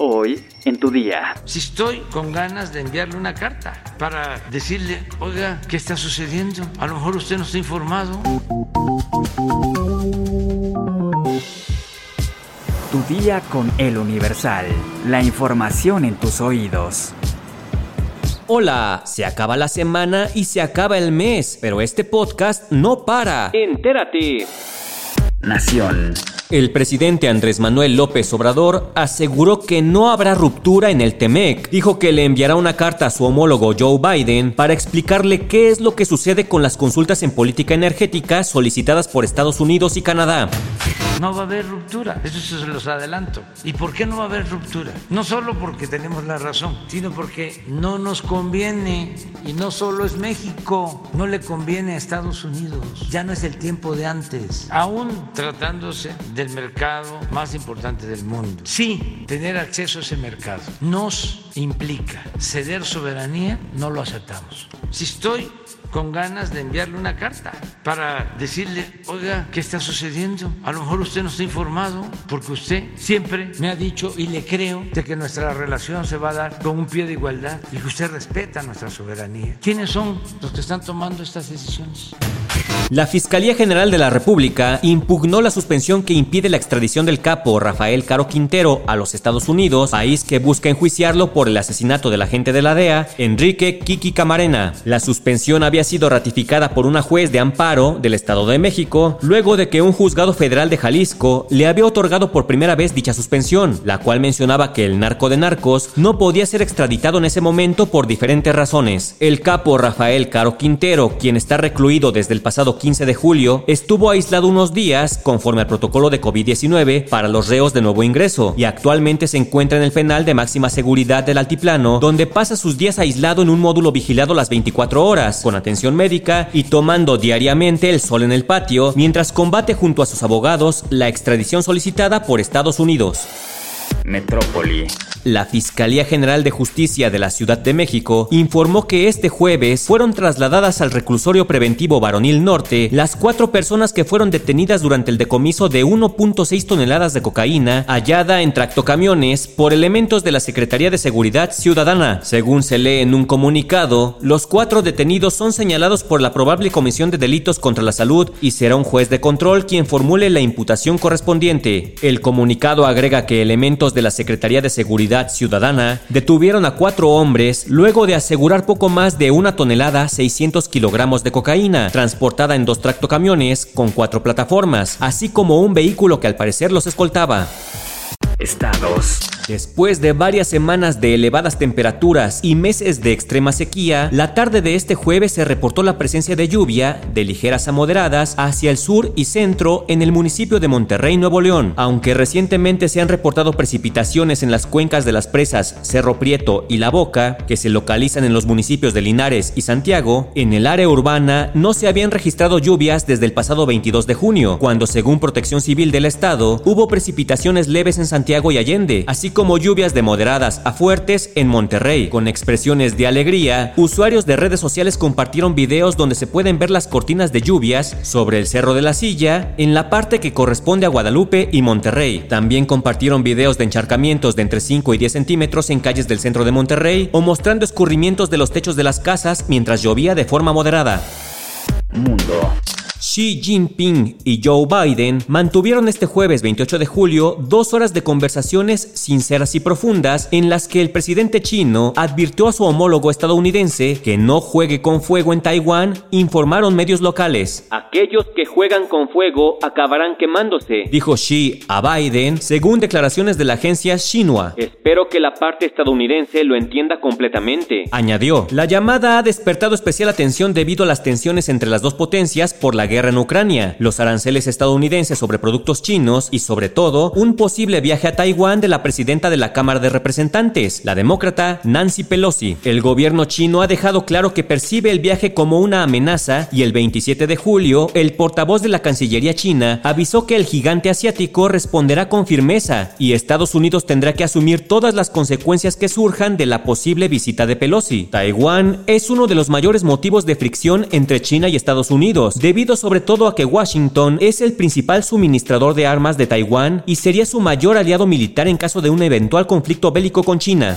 Hoy en tu día. Si estoy con ganas de enviarle una carta para decirle, oiga, ¿qué está sucediendo? A lo mejor usted no está informado. Tu día con el Universal. La información en tus oídos. Hola, se acaba la semana y se acaba el mes, pero este podcast no para. Entérate. Nación. El presidente Andrés Manuel López Obrador aseguró que no habrá ruptura en el TEMEC. Dijo que le enviará una carta a su homólogo Joe Biden para explicarle qué es lo que sucede con las consultas en política energética solicitadas por Estados Unidos y Canadá. No va a haber ruptura, eso se los adelanto. ¿Y por qué no va a haber ruptura? No solo porque tenemos la razón, sino porque no nos conviene. Y no solo es México, no le conviene a Estados Unidos. Ya no es el tiempo de antes. Aún tratándose del mercado más importante del mundo. Sí, tener acceso a ese mercado nos implica ceder soberanía, no lo aceptamos. Si estoy con ganas de enviarle una carta para decirle, oiga, ¿qué está sucediendo? A lo mejor usted no está informado porque usted siempre me ha dicho y le creo de que nuestra relación se va a dar con un pie de igualdad y que usted respeta nuestra soberanía. ¿Quiénes son los que están tomando estas decisiones? La Fiscalía General de la República impugnó la suspensión que impide la extradición del capo Rafael Caro Quintero a los Estados Unidos, país que busca enjuiciarlo por el asesinato del agente de la DEA, Enrique Kiki Camarena. La suspensión había sido ratificada por una juez de amparo del Estado de México, luego de que un juzgado federal de Jalisco le había otorgado por primera vez dicha suspensión, la cual mencionaba que el narco de narcos no podía ser extraditado en ese momento por diferentes razones. El capo Rafael Caro Quintero, quien está recluido desde el pasado 15 de julio, estuvo aislado unos días conforme al protocolo de COVID-19 para los reos de nuevo ingreso y actualmente se encuentra en el penal de máxima seguridad del altiplano, donde pasa sus días aislado en un módulo vigilado las 24 horas, con atención médica y tomando diariamente el sol en el patio, mientras combate junto a sus abogados la extradición solicitada por Estados Unidos. Metrópoli. La Fiscalía General de Justicia de la Ciudad de México informó que este jueves fueron trasladadas al reclusorio preventivo Varonil Norte las cuatro personas que fueron detenidas durante el decomiso de 1.6 toneladas de cocaína hallada en tractocamiones por elementos de la Secretaría de Seguridad Ciudadana. Según se lee en un comunicado, los cuatro detenidos son señalados por la probable comisión de delitos contra la salud y será un juez de control quien formule la imputación correspondiente. El comunicado agrega que elementos de la Secretaría de Seguridad Ciudadana detuvieron a cuatro hombres luego de asegurar poco más de una tonelada 600 kilogramos de cocaína, transportada en dos tractocamiones con cuatro plataformas, así como un vehículo que al parecer los escoltaba. Estados. Después de varias semanas de elevadas temperaturas y meses de extrema sequía, la tarde de este jueves se reportó la presencia de lluvia, de ligeras a moderadas, hacia el sur y centro en el municipio de Monterrey, Nuevo León. Aunque recientemente se han reportado precipitaciones en las cuencas de las presas Cerro Prieto y La Boca, que se localizan en los municipios de Linares y Santiago, en el área urbana no se habían registrado lluvias desde el pasado 22 de junio, cuando según Protección Civil del Estado hubo precipitaciones leves en Santiago y Allende, así como lluvias de moderadas a fuertes en Monterrey. Con expresiones de alegría, usuarios de redes sociales compartieron videos donde se pueden ver las cortinas de lluvias sobre el Cerro de la Silla en la parte que corresponde a Guadalupe y Monterrey. También compartieron videos de encharcamientos de entre 5 y 10 centímetros en calles del centro de Monterrey o mostrando escurrimientos de los techos de las casas mientras llovía de forma moderada. Mundo. Xi Jinping y Joe Biden mantuvieron este jueves 28 de julio dos horas de conversaciones sinceras y profundas en las que el presidente chino advirtió a su homólogo estadounidense que no juegue con fuego en Taiwán, informaron medios locales. Aquellos que juegan con fuego acabarán quemándose. Dijo Xi a Biden, según declaraciones de la agencia Xinhua. Espero que la parte estadounidense lo entienda completamente. Añadió, la llamada ha despertado especial atención debido a las tensiones entre las dos potencias por la guerra en Ucrania, los aranceles estadounidenses sobre productos chinos y sobre todo un posible viaje a Taiwán de la presidenta de la Cámara de Representantes, la demócrata Nancy Pelosi. El gobierno chino ha dejado claro que percibe el viaje como una amenaza y el 27 de julio el portavoz de la Cancillería china avisó que el gigante asiático responderá con firmeza y Estados Unidos tendrá que asumir todas las consecuencias que surjan de la posible visita de Pelosi. Taiwán es uno de los mayores motivos de fricción entre China y Estados Unidos, debido sobre sobre todo a que Washington es el principal suministrador de armas de Taiwán y sería su mayor aliado militar en caso de un eventual conflicto bélico con China.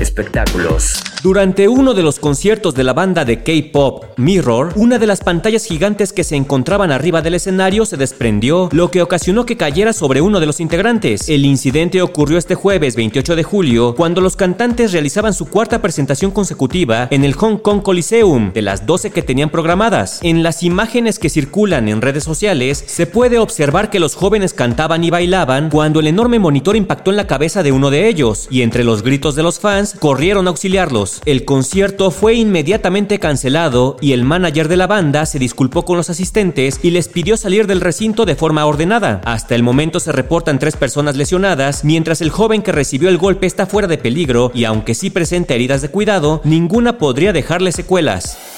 Espectáculos. Durante uno de los conciertos de la banda de K-pop Mirror, una de las pantallas gigantes que se encontraban arriba del escenario se desprendió, lo que ocasionó que cayera sobre uno de los integrantes. El incidente ocurrió este jueves 28 de julio, cuando los cantantes realizaban su cuarta presentación consecutiva en el Hong Kong Coliseum, de las 12 que tenían programadas. En las imágenes que circulan en redes sociales, se puede observar que los jóvenes cantaban y bailaban cuando el enorme monitor impactó en la cabeza de uno de ellos, y entre los gritos de los fans corrieron a auxiliarlos. El concierto fue inmediatamente cancelado y el manager de la banda se disculpó con los asistentes y les pidió salir del recinto de forma ordenada. Hasta el momento se reportan tres personas lesionadas, mientras el joven que recibió el golpe está fuera de peligro y aunque sí presenta heridas de cuidado, ninguna podría dejarle secuelas.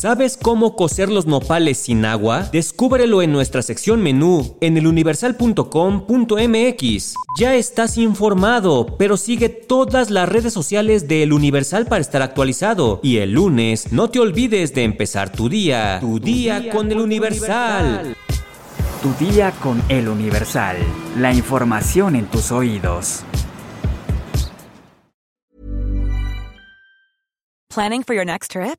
¿Sabes cómo cocer los nopales sin agua? Descúbrelo en nuestra sección menú en eluniversal.com.mx. Ya estás informado, pero sigue todas las redes sociales de El Universal para estar actualizado. Y el lunes no te olvides de empezar tu día, tu, día, con, El Universal. Tu día con El Universal. La información en tus oídos. Planning for your next trip?